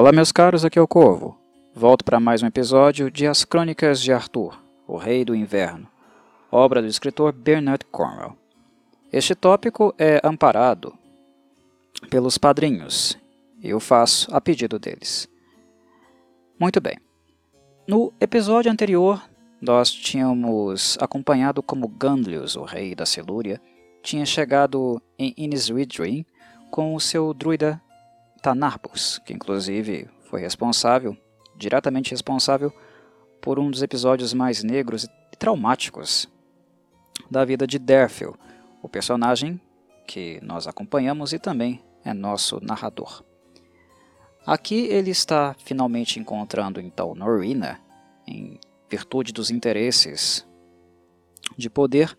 Olá, meus caros, aqui é o Corvo. Volto para mais um episódio de As Crônicas de Arthur, o Rei do Inverno, obra do escritor Bernard Cornwell. Este tópico é amparado pelos padrinhos e eu faço a pedido deles. Muito bem. No episódio anterior, nós tínhamos acompanhado como Gandlius, o rei da Silúria, tinha chegado em Innisridrin com o seu druida Tanarbus, que inclusive foi responsável, diretamente responsável, por um dos episódios mais negros e traumáticos da vida de Derfil, o personagem que nós acompanhamos e também é nosso narrador. Aqui ele está finalmente encontrando então Norina, em virtude dos interesses de poder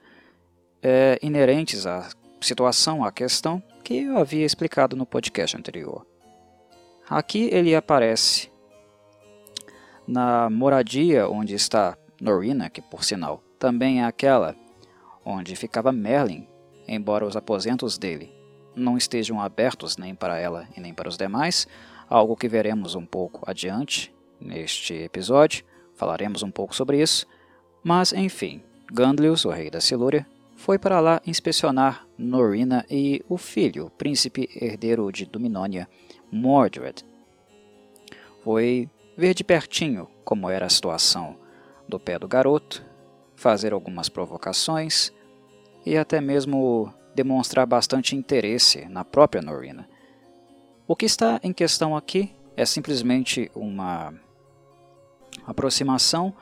é, inerentes à situação, à questão que eu havia explicado no podcast anterior. Aqui ele aparece na moradia onde está Norina, que por sinal também é aquela onde ficava Merlin, embora os aposentos dele não estejam abertos nem para ela e nem para os demais, algo que veremos um pouco adiante neste episódio, falaremos um pouco sobre isso, mas enfim, Gandlius, o rei da Silúria, foi para lá inspecionar Norina e o filho, príncipe herdeiro de Dominônia, Mordred. Foi ver de pertinho como era a situação do pé do garoto, fazer algumas provocações e até mesmo demonstrar bastante interesse na própria Norina. O que está em questão aqui é simplesmente uma aproximação,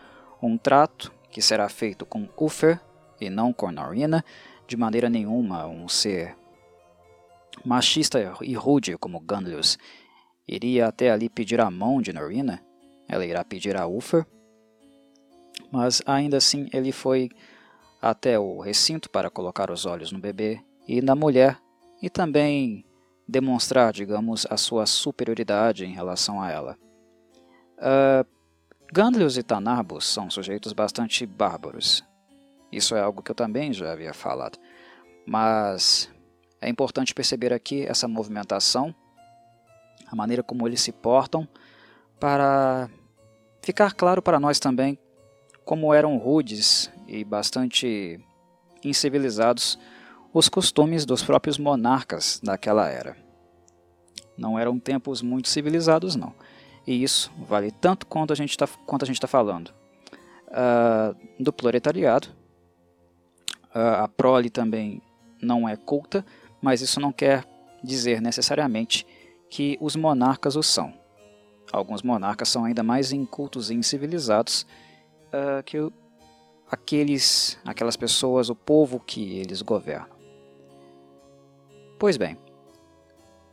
um trato que será feito com Uther e não com Norina, de maneira nenhuma um ser machista e rude como Gunlius iria até ali pedir a mão de Norina, ela irá pedir a Uther, mas ainda assim ele foi até o recinto para colocar os olhos no bebê e na mulher e também demonstrar, digamos, a sua superioridade em relação a ela. Uh, Gandlius e Tanarbus são sujeitos bastante bárbaros. Isso é algo que eu também já havia falado. Mas é importante perceber aqui essa movimentação a maneira como eles se portam, para ficar claro para nós também como eram rudes e bastante incivilizados os costumes dos próprios monarcas daquela era. Não eram tempos muito civilizados, não. E isso vale tanto quanto a gente está tá falando uh, do proletariado. Uh, a prole também não é culta, mas isso não quer dizer necessariamente que os monarcas o são. Alguns monarcas são ainda mais incultos e incivilizados uh, que aqueles, aquelas pessoas, o povo que eles governam. Pois bem,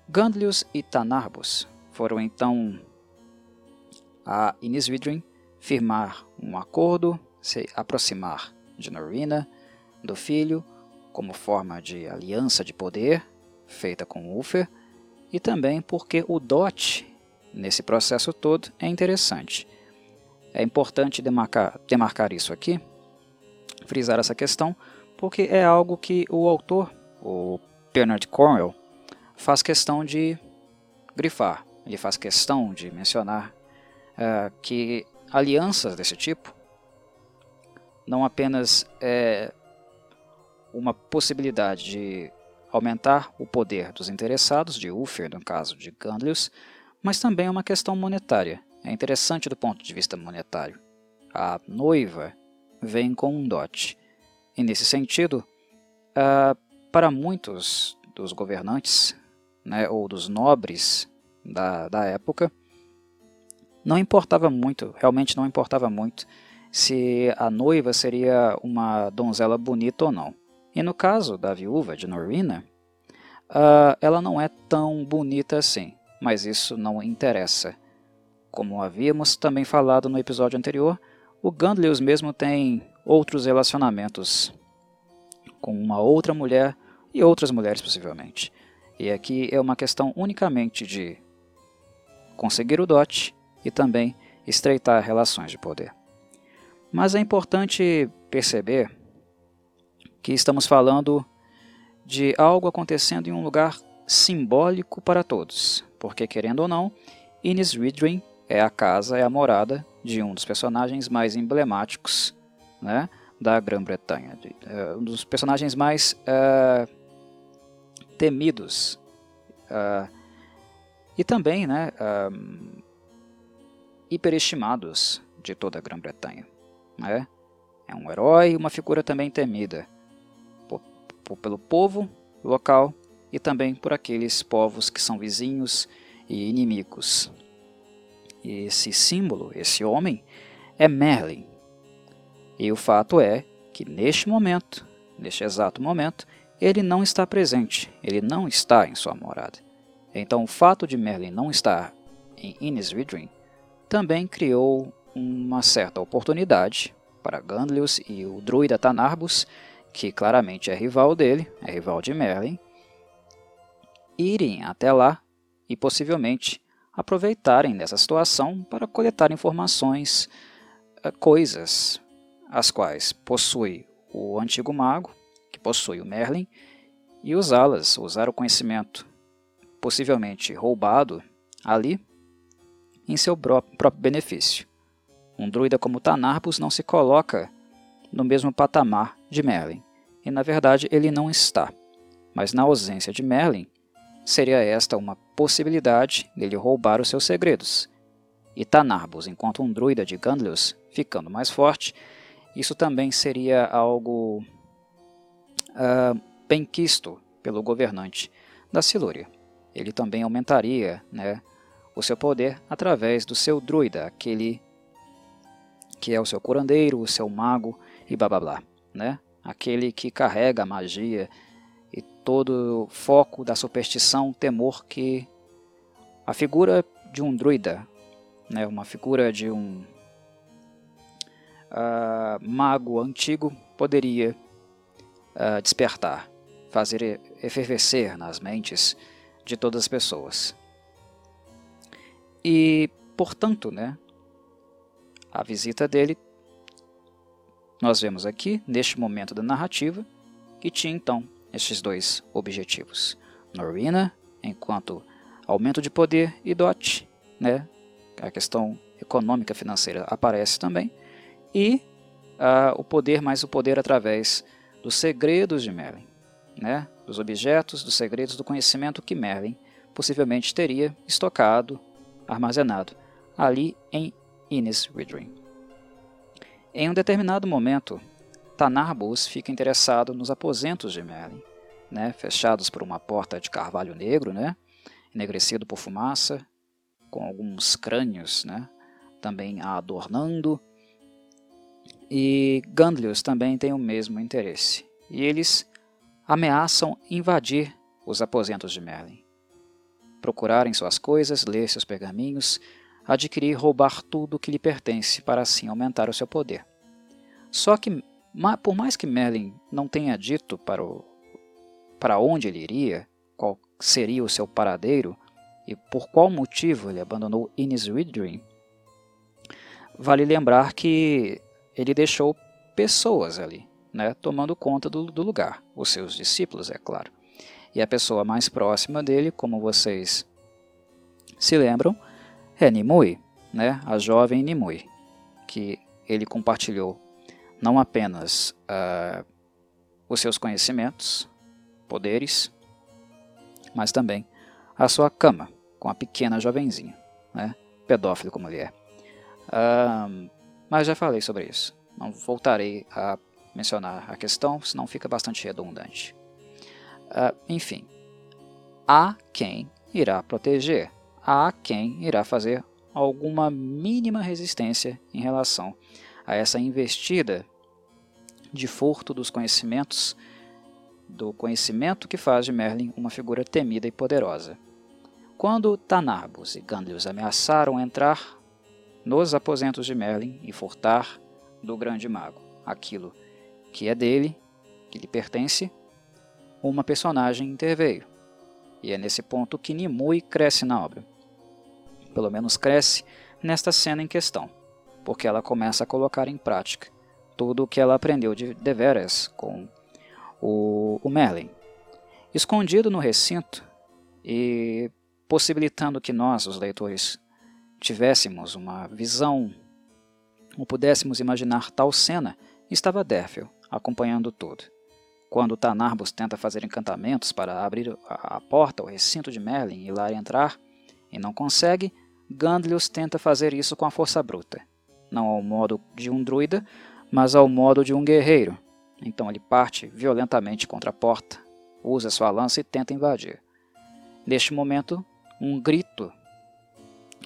Gandlius e Tanarbus foram então a Inisvidrin firmar um acordo, se aproximar de Norina, do filho, como forma de aliança de poder feita com Uther, e também porque o DOT, nesse processo todo, é interessante. É importante demarcar, demarcar isso aqui, frisar essa questão, porque é algo que o autor, o Bernard Cornwell, faz questão de grifar. Ele faz questão de mencionar uh, que alianças desse tipo não apenas é uma possibilidade de aumentar o poder dos interessados, de Uther no caso de Gandlius, mas também é uma questão monetária. É interessante do ponto de vista monetário. A noiva vem com um dote. E nesse sentido, uh, para muitos dos governantes né, ou dos nobres da, da época, não importava muito, realmente não importava muito, se a noiva seria uma donzela bonita ou não. E no caso da viúva de Norina, uh, ela não é tão bonita assim, mas isso não interessa. Como havíamos também falado no episódio anterior, o Gandlius mesmo tem outros relacionamentos com uma outra mulher e outras mulheres possivelmente. E aqui é uma questão unicamente de conseguir o dote e também estreitar relações de poder. Mas é importante perceber que estamos falando de algo acontecendo em um lugar simbólico para todos, porque querendo ou não, Innis Ridring é a casa, é a morada de um dos personagens mais emblemáticos né, da Grã-Bretanha, uh, um dos personagens mais uh, temidos uh, e também né, hiperestimados de toda a Grã-Bretanha. Né? É um herói e uma figura também temida pelo povo local e também por aqueles povos que são vizinhos e inimigos. E esse símbolo, esse homem, é Merlin. E o fato é que neste momento, neste exato momento, ele não está presente, ele não está em sua morada. Então o fato de Merlin não estar em Innis Ridring também criou uma certa oportunidade para Gandlius e o druida Tanarbus, que claramente é rival dele, é rival de Merlin, irem até lá e possivelmente aproveitarem dessa situação para coletar informações, eh, coisas as quais possui o antigo mago, que possui o Merlin, e usá-las, usar o conhecimento possivelmente roubado ali em seu próprio benefício. Um druida como Tanarbus não se coloca no mesmo patamar de Merlin, e na verdade ele não está. Mas na ausência de Merlin, seria esta uma possibilidade dele roubar os seus segredos. E Tanarbus, enquanto um druida de Gandlius, ficando mais forte, isso também seria algo uh, bem quisto pelo governante da Silúria. Ele também aumentaria né, o seu poder através do seu druida, aquele que é o seu curandeiro, o seu mago e blá blá blá, né? Aquele que carrega a magia e todo o foco da superstição, temor que a figura de um druida, né, uma figura de um uh, mago antigo poderia uh, despertar, fazer efervescer nas mentes de todas as pessoas. E, portanto, né, a visita dele, nós vemos aqui, neste momento da narrativa, que tinha então estes dois objetivos. Norina, enquanto aumento de poder, e Dot, né, a questão econômica financeira aparece também, e o poder mais o poder através dos segredos de Merlin, né, dos objetos, dos segredos do conhecimento que Merlin possivelmente teria estocado, armazenado ali em Innis Ridring. Em um determinado momento, Tanarbus fica interessado nos aposentos de Merlin, né, fechados por uma porta de carvalho negro, né, enegrecido por fumaça, com alguns crânios né, também a adornando. E Gandlius também tem o mesmo interesse. E eles ameaçam invadir os aposentos de Merlin. Procurarem suas coisas, ler seus pergaminhos, adquirir e roubar tudo que lhe pertence para assim aumentar o seu poder. Só que por mais que Merlin não tenha dito para, o, para onde ele iria, qual seria o seu paradeiro e por qual motivo ele abandonou Innis Ridring, vale lembrar que ele deixou pessoas ali, né, tomando conta do, do lugar, os seus discípulos, é claro. E a pessoa mais próxima dele, como vocês se lembram, é Nimue, né, a jovem Nimue, que ele compartilhou não apenas uh, os seus conhecimentos, poderes, mas também a sua cama com a pequena jovenzinha, né? pedófilo como ele é. Uh, mas já falei sobre isso, não voltarei a mencionar a questão, senão fica bastante redundante. Uh, enfim, há quem irá proteger, há quem irá fazer alguma mínima resistência em relação a essa investida de furto dos conhecimentos, do conhecimento que faz de Merlin uma figura temida e poderosa. Quando Tanarbus e Gandlius ameaçaram entrar nos aposentos de Merlin e furtar do grande mago aquilo que é dele, que lhe pertence, uma personagem interveio. E é nesse ponto que Nimue cresce na obra. Pelo menos cresce nesta cena em questão porque ela começa a colocar em prática tudo o que ela aprendeu de deveras com o, o Merlin. Escondido no recinto e possibilitando que nós, os leitores, tivéssemos uma visão ou pudéssemos imaginar tal cena, estava Derfel acompanhando tudo. Quando Tanarbus tenta fazer encantamentos para abrir a porta ao recinto de Merlin e lá entrar, e não consegue, Gandlius tenta fazer isso com a força bruta, não ao modo de um druida, mas ao modo de um guerreiro. Então ele parte violentamente contra a porta, usa sua lança e tenta invadir. Neste momento, um grito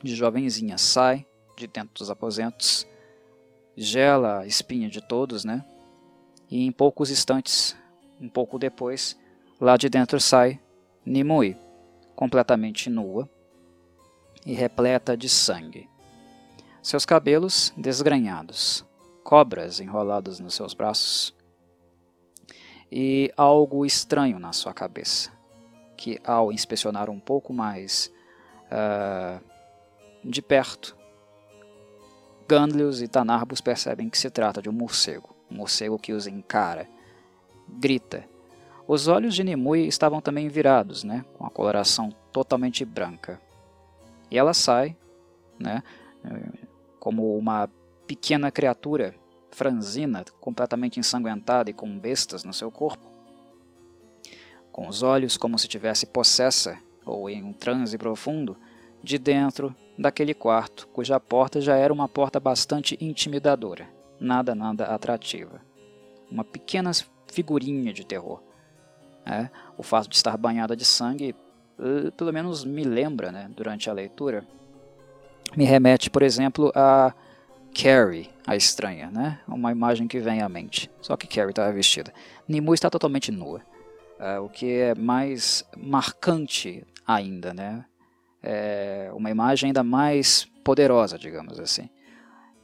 de jovenzinha sai de dentro dos aposentos, gela a espinha de todos, né? E em poucos instantes, um pouco depois, lá de dentro sai Nimue, completamente nua e repleta de sangue. Seus cabelos desgrenhados, cobras enroladas nos seus braços e algo estranho na sua cabeça, que ao inspecionar um pouco mais uh, de perto, Gandlius e Tanarbus percebem que se trata de um morcego, um morcego que os encara grita. Os olhos de Nimue estavam também virados, né, com a coloração totalmente branca. E ela sai, né, como uma pequena criatura franzina, completamente ensanguentada e com bestas no seu corpo. Com os olhos como se tivesse possessa ou em um transe profundo, de dentro daquele quarto, cuja porta já era uma porta bastante intimidadora, nada, nada atrativa. Uma pequena figurinha de terror. É, o fato de estar banhada de sangue, pelo menos me lembra, né, durante a leitura, me remete, por exemplo, a Carrie, a estranha, né? Uma imagem que vem à mente. Só que Carrie estava vestida. Nimue está totalmente nua, é, o que é mais marcante ainda, né? É uma imagem ainda mais poderosa, digamos assim.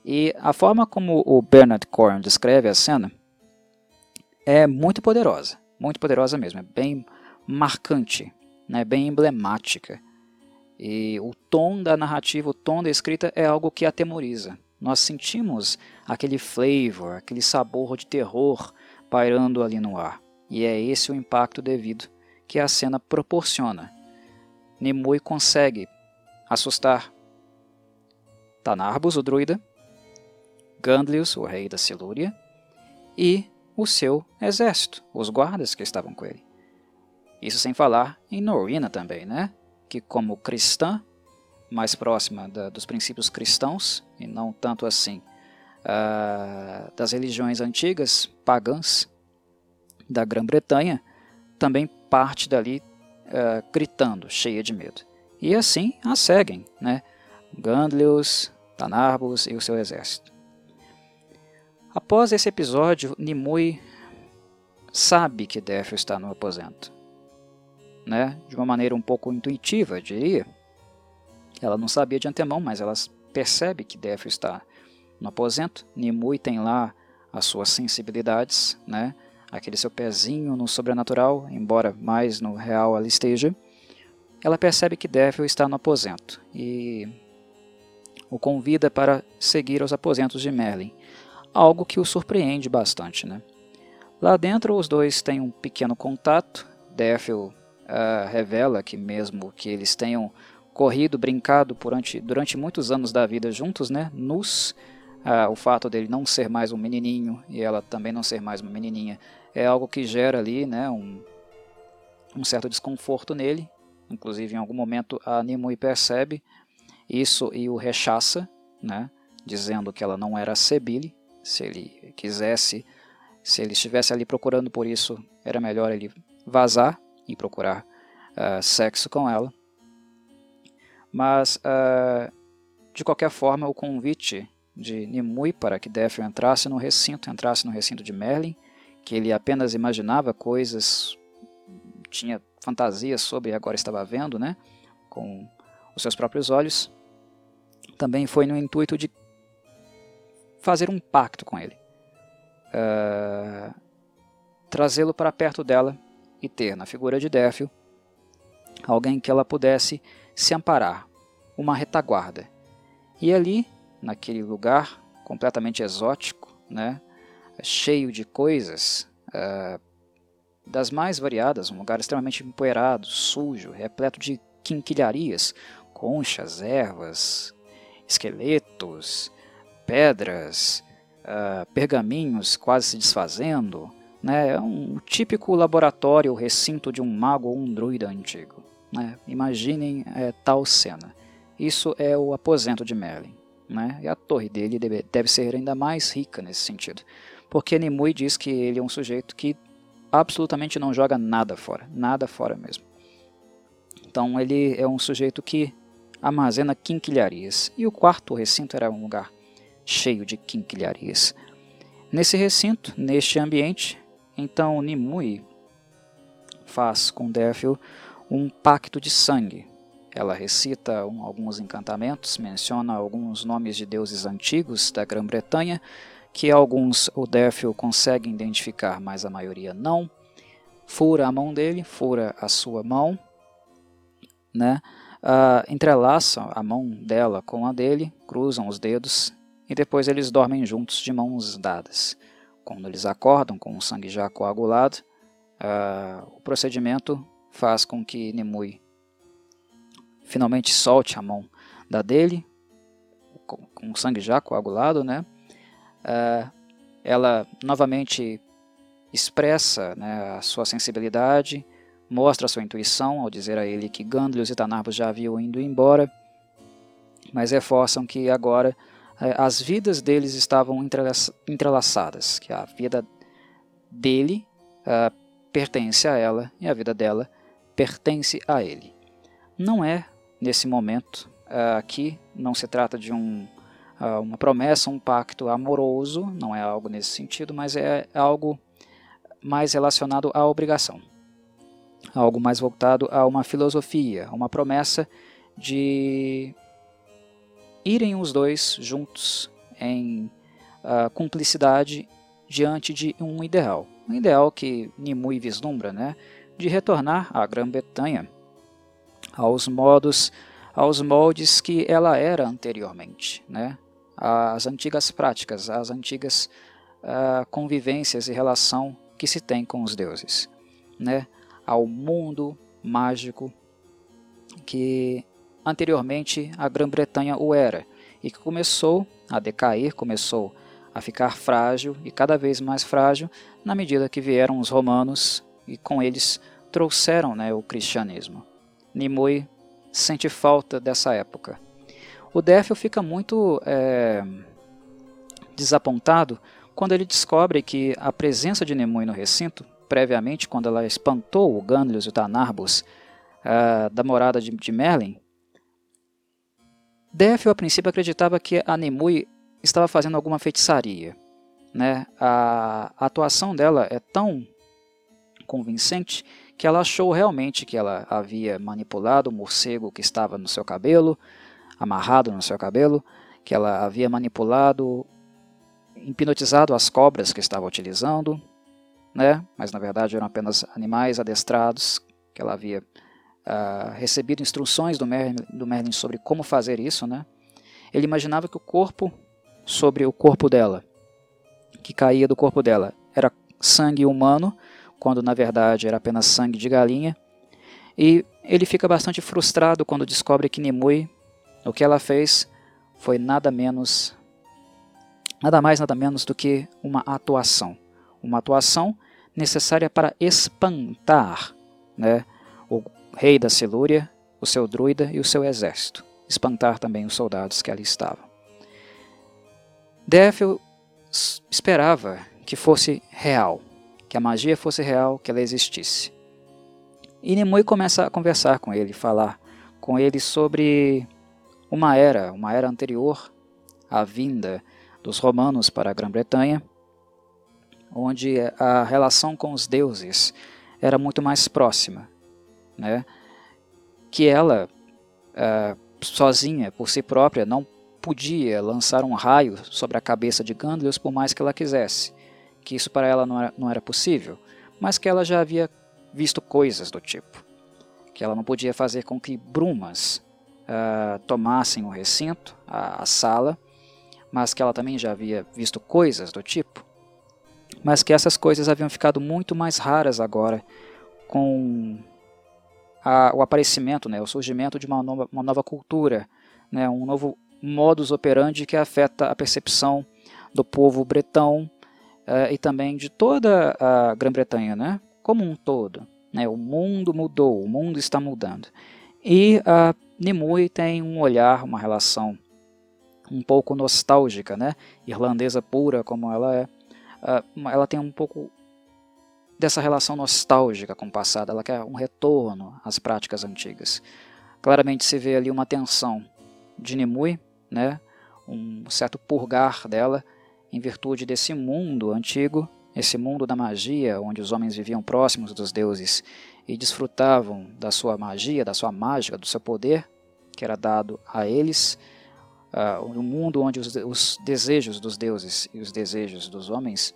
E a forma como o Bernard Corn descreve a cena é muito poderosa, muito poderosa mesmo, é bem marcante, né, bem emblemática. E o tom da narrativa, o tom da escrita é algo que atemoriza. Nós sentimos aquele flavor, aquele sabor de terror pairando ali no ar. E é esse o impacto devido que a cena proporciona. Nimue consegue assustar Tanarbus, o druida, Gandlius, o rei da Silúria, e o seu exército, os guardas que estavam com ele. Isso sem falar em Norina também, né? que como cristã, mais próxima da, dos princípios cristãos, e não tanto assim uh, das religiões antigas, pagãs, da Grã-Bretanha, também parte dali uh, gritando, cheia de medo. E assim a seguem, né? Gandlius, Tanarbus e o seu exército. Após esse episódio, Nimue sabe que Défio está no aposento. Né? De uma maneira um pouco intuitiva, diria. Ela não sabia de antemão, mas ela percebe que Défio está no aposento. Nimue tem lá as suas sensibilidades, né? aquele seu pezinho no sobrenatural, embora mais no real ela esteja. Ela percebe que Défio está no aposento e o convida para seguir aos aposentos de Merlin algo que o surpreende bastante. Né? Lá dentro, os dois têm um pequeno contato. Daffel uh, revela que, mesmo que eles tenham corrido, brincado durante, durante muitos anos da vida juntos, né, nus, uh, o fato dele não ser mais um menininho e ela também não ser mais uma menininha é algo que gera ali né, um, um certo desconforto nele. Inclusive, em algum momento, a Nimue percebe isso e o rechaça, né, dizendo que ela não era Sebile, se ele quisesse, se ele estivesse ali procurando por isso, era melhor ele vazar e procurar uh, sexo com ela. Mas, uh, de qualquer forma, o convite de Nimue para que Défio entrasse no recinto, entrasse no recinto de Merlin, que ele apenas imaginava coisas, tinha fantasias sobre e agora estava vendo, né, com os seus próprios olhos, também foi no intuito de fazer um pacto com ele. Uh, Trazê-lo para perto dela e ter, na figura de Défio, alguém que ela pudesse se amparar, uma retaguarda. E ali, naquele lugar completamente exótico, né, cheio de coisas, uh, das mais variadas, um lugar extremamente empoeirado, sujo, repleto de quinquilharias, conchas, ervas, esqueletos, pedras, uh, pergaminhos quase se desfazendo. Né? É um típico laboratório, recinto de um mago ou um druida antigo. Né? Imaginem é, tal cena. Isso é o aposento de Merlin. Né? E a torre dele deve, deve ser ainda mais rica nesse sentido. Porque Nimue diz que ele é um sujeito que absolutamente não joga nada fora. Nada fora mesmo. Então ele é um sujeito que armazena quinquilharias. E o quarto recinto era um lugar cheio de quinquilharias. Nesse recinto, neste ambiente, então Nimue faz com Derfil um pacto de sangue. Ela recita um, alguns encantamentos, menciona alguns nomes de deuses antigos da Grã-Bretanha, que alguns o Derfil consegue identificar, mas a maioria não. Fura a mão dele, fura a sua mão, né? Uh, a mão dela com a dele, cruzam os dedos e depois eles dormem juntos de mãos dadas. Quando eles acordam com o sangue já coagulado, uh, o procedimento faz com que Nimue finalmente solte a mão da dele, com, com o sangue já coagulado, né? Uh, ela novamente expressa né, a sua sensibilidade, mostra a sua intuição ao dizer a ele que Gandlius e Tanarbos já haviam ido embora, mas reforçam que agora as vidas deles estavam entrelaçadas, que a vida dele uh, pertence a ela e a vida dela pertence a ele. Não é nesse momento uh, aqui, não se trata de um, uh, uma promessa, um pacto amoroso, não é algo nesse sentido, mas é algo mais relacionado à obrigação. Algo mais voltado a uma filosofia, uma promessa de irem os dois juntos em uh, cumplicidade diante de um ideal. Um ideal que Nimue vislumbra, né, de retornar à Grã-Bretanha. Aos modos, aos moldes que ela era anteriormente, né, as antigas práticas, as antigas uh, convivências e relação que se tem com os deuses, né, ao mundo mágico que anteriormente a Grã-Bretanha o era, e que começou a decair, começou a ficar frágil e cada vez mais frágil na medida que vieram os romanos e com eles trouxeram né, o cristianismo. Nimue sente falta dessa época. O Défil fica muito é, desapontado quando ele descobre que a presença de Nimue no recinto, previamente quando ela espantou o Gânlios e o Tanarbus uh, da morada de, de Merlin, Défio, a princípio, acreditava que a Nimue estava fazendo alguma feitiçaria. Né? A, a atuação dela é tão convincente que ela achou realmente que ela havia manipulado o morcego que estava no seu cabelo, amarrado no seu cabelo, que ela havia manipulado, hipnotizado as cobras que estava utilizando, né? mas na verdade eram apenas animais adestrados que ela havia uh, recebido instruções do Merlin, do Merlin sobre como fazer isso, né? ele imaginava que o corpo sobre o corpo dela, que caía do corpo dela, era sangue humano, quando na verdade era apenas sangue de galinha. E ele fica bastante frustrado quando descobre que Nimue, o que ela fez, foi nada menos, nada mais, nada menos do que uma atuação. Uma atuação necessária para espantar né, rei da Silúria, o seu druida e o seu exército, espantar também os soldados que ali estavam. Défil esperava que fosse real, que a magia fosse real, que ela existisse. E Nimue começa a conversar com ele, falar com ele sobre uma era, uma era anterior à vinda dos romanos para a Grã-Bretanha, onde a relação com os deuses era muito mais próxima né? que ela, uh, sozinha, por si própria, não podia lançar um raio sobre a cabeça de Gandalf por mais que ela quisesse, que isso para ela não era, não era possível, mas que ela já havia visto coisas do tipo, que ela não podia fazer com que brumas uh, tomassem o recinto, a, a sala, mas que ela também já havia visto coisas do tipo, mas que essas coisas haviam ficado muito mais raras agora com a, o aparecimento, né, o surgimento de uma nova, uma nova cultura, né, um novo modus operandi que afeta a percepção do povo bretão uh, e também de toda a Grã-Bretanha, né? como um todo. Né? O mundo mudou, o mundo está mudando. E a Nimue tem um olhar, uma relação um pouco nostálgica, né? irlandesa pura como ela é. Uh, ela tem um pouco dessa relação nostálgica com o passado, ela quer um retorno às práticas antigas. Claramente se vê ali uma tensão de Nimue, né? um certo purgar dela em virtude desse mundo antigo, esse mundo da magia, onde os homens viviam próximos dos deuses e desfrutavam da sua magia, da sua mágica, do seu poder que era dado a eles, uh, um mundo onde os, os desejos dos deuses e os desejos dos homens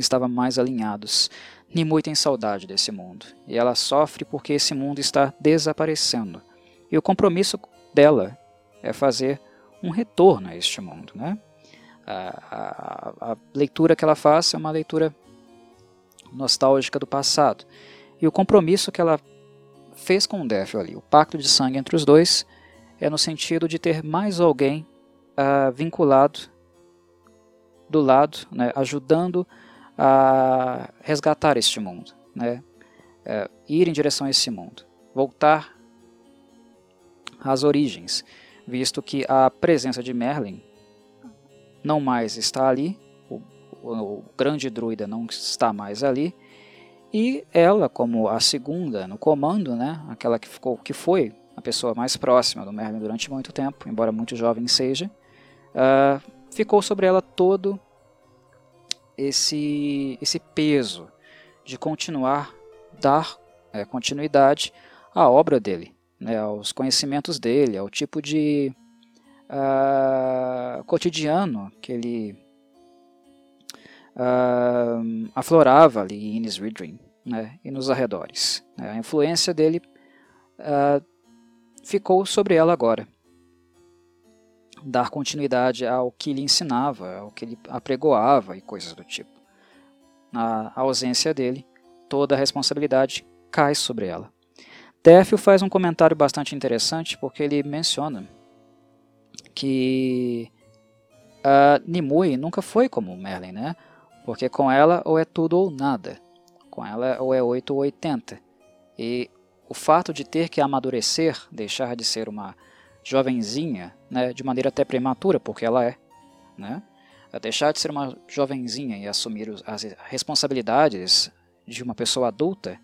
estavam mais alinhados. Nimue tem saudade desse mundo, e ela sofre porque esse mundo está desaparecendo. E o compromisso dela é fazer um retorno a este mundo. Né? A, a, a leitura que ela faz é uma leitura nostálgica do passado. E o compromisso que ela fez com o Défio ali, o pacto de sangue entre os dois, é no sentido de ter mais alguém uh, vinculado do lado, né, ajudando a resgatar este mundo, né, uh, ir em direção a esse mundo, voltar às origens, visto que a presença de Merlin não mais está ali, o, o, o grande druida não está mais ali, e ela, como a segunda no comando, né, aquela que, ficou, que foi a pessoa mais próxima do Merlin durante muito tempo, embora muito jovem seja, uh, ficou sobre ela todo esse, esse peso de continuar, dar é, continuidade à obra dele, né, aos conhecimentos dele, ao tipo de uh, cotidiano que ele uh, aflorava ali em Innis Redring né, e nos arredores. Né. A influência dele uh, ficou sobre ela agora. Dar continuidade ao que lhe ensinava, ao que ele apregoava e coisas do tipo. Na ausência dele, toda a responsabilidade cai sobre ela. Défio faz um comentário bastante interessante porque ele menciona que a Nimue nunca foi como Merlin, né? Porque com ela ou é tudo ou nada. Com ela ou é 8 ou 80. E o fato de ter que amadurecer, deixar de ser uma jovenzinha, né, de maneira até prematura, porque ela é, né? Deixar de ser uma jovenzinha e assumir as responsabilidades de uma pessoa adulta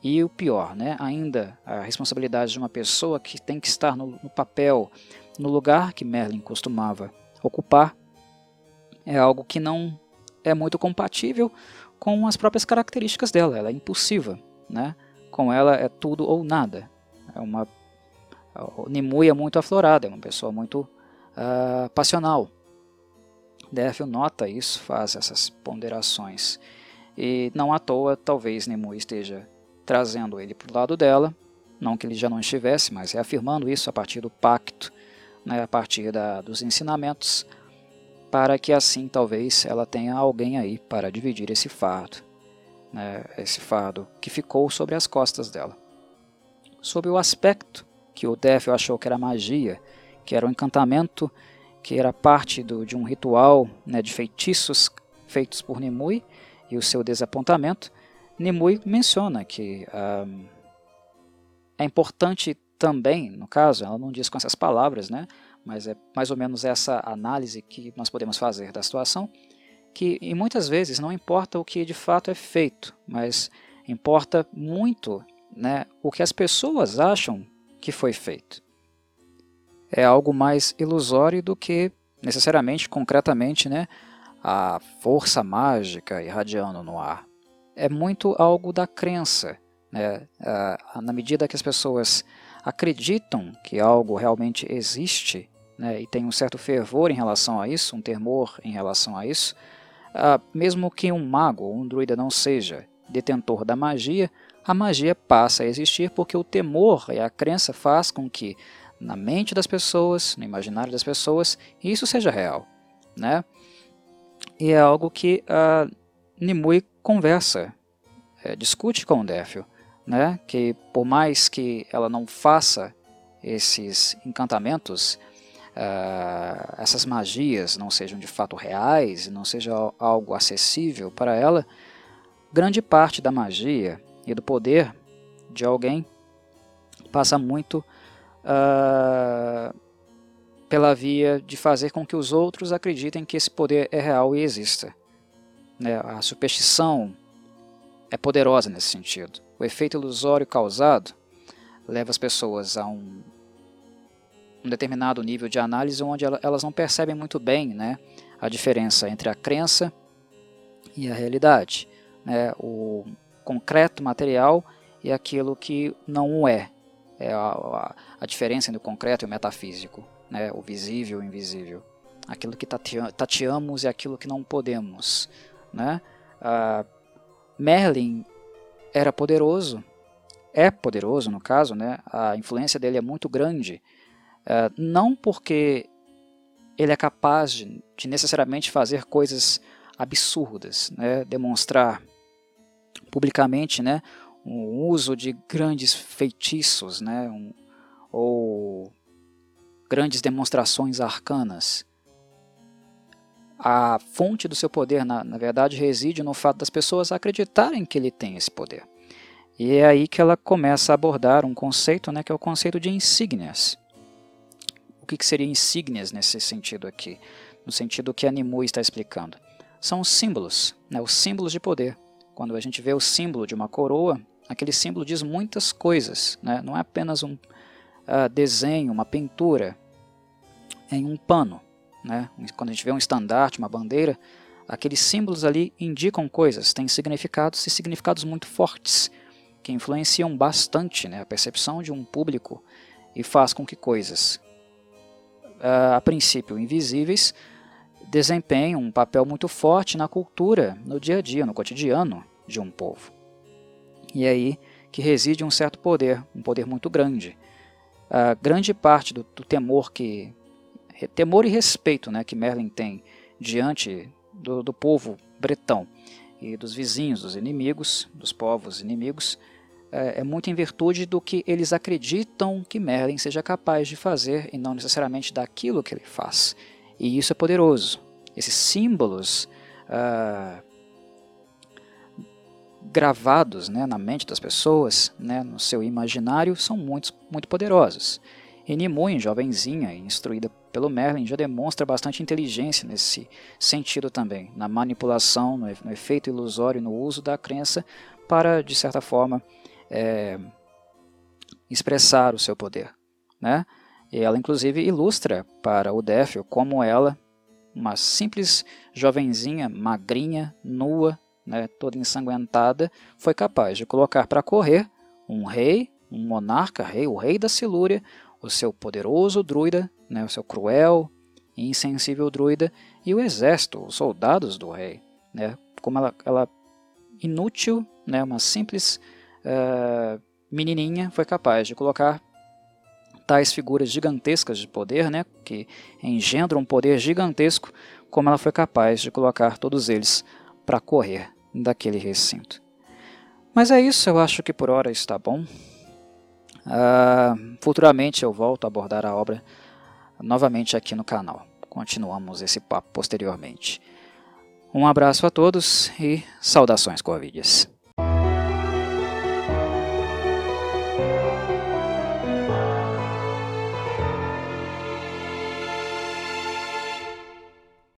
e o pior, né, ainda a responsabilidade de uma pessoa que tem que estar no, no papel, no lugar que Merlin costumava ocupar, é algo que não é muito compatível com as próprias características dela. Ela é impulsiva, né? Com ela é tudo ou nada. É uma Nimue é muito aflorada, é uma pessoa muito uh, passional. Défio nota isso, faz essas ponderações. E não à toa, talvez Nimue esteja trazendo ele para o lado dela, não que ele já não estivesse, mas reafirmando isso a partir do pacto né, a partir da, dos ensinamentos, para que assim talvez ela tenha alguém aí para dividir esse fardo, né, esse fardo que ficou sobre as costas dela. Sob o aspecto que o Défio achou que era magia, que era um encantamento, que era parte do, de um ritual né, de feitiços feitos por Nimue e o seu desapontamento, Nimue menciona que é importante também, no caso, ela não diz com essas palavras, né, mas é mais ou menos essa análise que nós podemos fazer da situação, que e muitas vezes não importa o que de fato é feito, mas importa muito né, o que as pessoas acham que foi feito. É algo mais ilusório do que necessariamente, concretamente, né, a força mágica irradiando no ar. É muito algo da crença, né, na medida que as pessoas acreditam que algo realmente existe né, e tem um certo fervor em relação a isso, um temor em relação a isso, uh, mesmo que um mago ou um druida não seja detentor da magia, a magia passa a existir porque o temor e a crença faz com que na mente das pessoas, no imaginário das pessoas, isso seja real. Né? E é algo que uh, Nimue conversa, é, discute com o Défio né? que por mais que ela não faça esses encantamentos, uh, essas magias não sejam de fato reais, não seja algo acessível para ela, grande parte da magia e do poder de alguém passa muito uh, pela via de fazer com que os outros acreditem que esse poder é real e exista. Né? A superstição é poderosa nesse sentido. O efeito ilusório causado leva as pessoas a um, um determinado nível de análise onde elas não percebem muito bem né, a diferença entre a crença e a realidade. Né, o concreto material e aquilo que não é. É a, a, a diferença entre o concreto e o metafísico, né, o visível e o invisível. Aquilo que tateamos e aquilo que não podemos. Né? Uh, Merlin era poderoso, é poderoso no caso, né? a influência dele é muito grande, uh, não porque ele é capaz de, de necessariamente fazer coisas absurdas, né? demonstrar publicamente né? um uso de grandes feitiços né? Um, ou grandes demonstrações arcanas. A fonte do seu poder, na, na verdade, reside no fato das pessoas acreditarem que ele tem esse poder. E é aí que ela começa a abordar um conceito, né, que é o conceito de insígnias. O que, que seria insígnias nesse sentido aqui? No sentido que a Nimue está explicando. São os símbolos, né, os símbolos de poder. Quando a gente vê o símbolo de uma coroa, aquele símbolo diz muitas coisas. Né? Não é apenas um uh, desenho, uma pintura em um pano. Né? Quando a gente vê um estandarte, uma bandeira, aqueles símbolos ali indicam coisas, têm significados e significados muito fortes que influenciam bastante né, a percepção de um público e faz com que coisas, a princípio invisíveis, desempenhem um papel muito forte na cultura, no dia a dia, no cotidiano de um povo. E é aí que reside um certo poder, um poder muito grande. A grande parte do, do temor que temor e respeito né, que Merlin tem diante do, do povo bretão e dos vizinhos, dos inimigos, dos povos inimigos, é, é muito em virtude do que eles acreditam que Merlin seja capaz de fazer e não necessariamente daquilo que ele faz. E isso é poderoso. Esses símbolos ah, gravados né, na mente das pessoas, né, no seu imaginário, são muito, muito poderosos. E Nimue, jovenzinha instruída pelo Merlin, já demonstra bastante inteligência nesse sentido também, na manipulação, no, efeito ilusório, no uso da crença para, de certa forma, é, expressar o seu poder. Né? E ela, inclusive, ilustra para o Défio como ela, uma simples jovenzinha, magrinha, nua, né, toda ensanguentada, foi capaz de colocar para correr um rei, um monarca, rei, o rei da Silúria, o seu poderoso druida, né, o seu cruel e insensível druida, e o exército, os soldados do rei. Né, como ela, ela inútil, né, uma simples uh, menininha foi capaz de colocar tais figuras gigantescas de poder, né, que engendram um poder gigantesco, como ela foi capaz de colocar todos eles para correr daquele recinto. Mas é isso, eu acho que por hora está bom. Uh, futuramente eu volto a abordar a obra novamente aqui no canal. Continuamos esse papo posteriormente. Um abraço a todos e saudações Covides.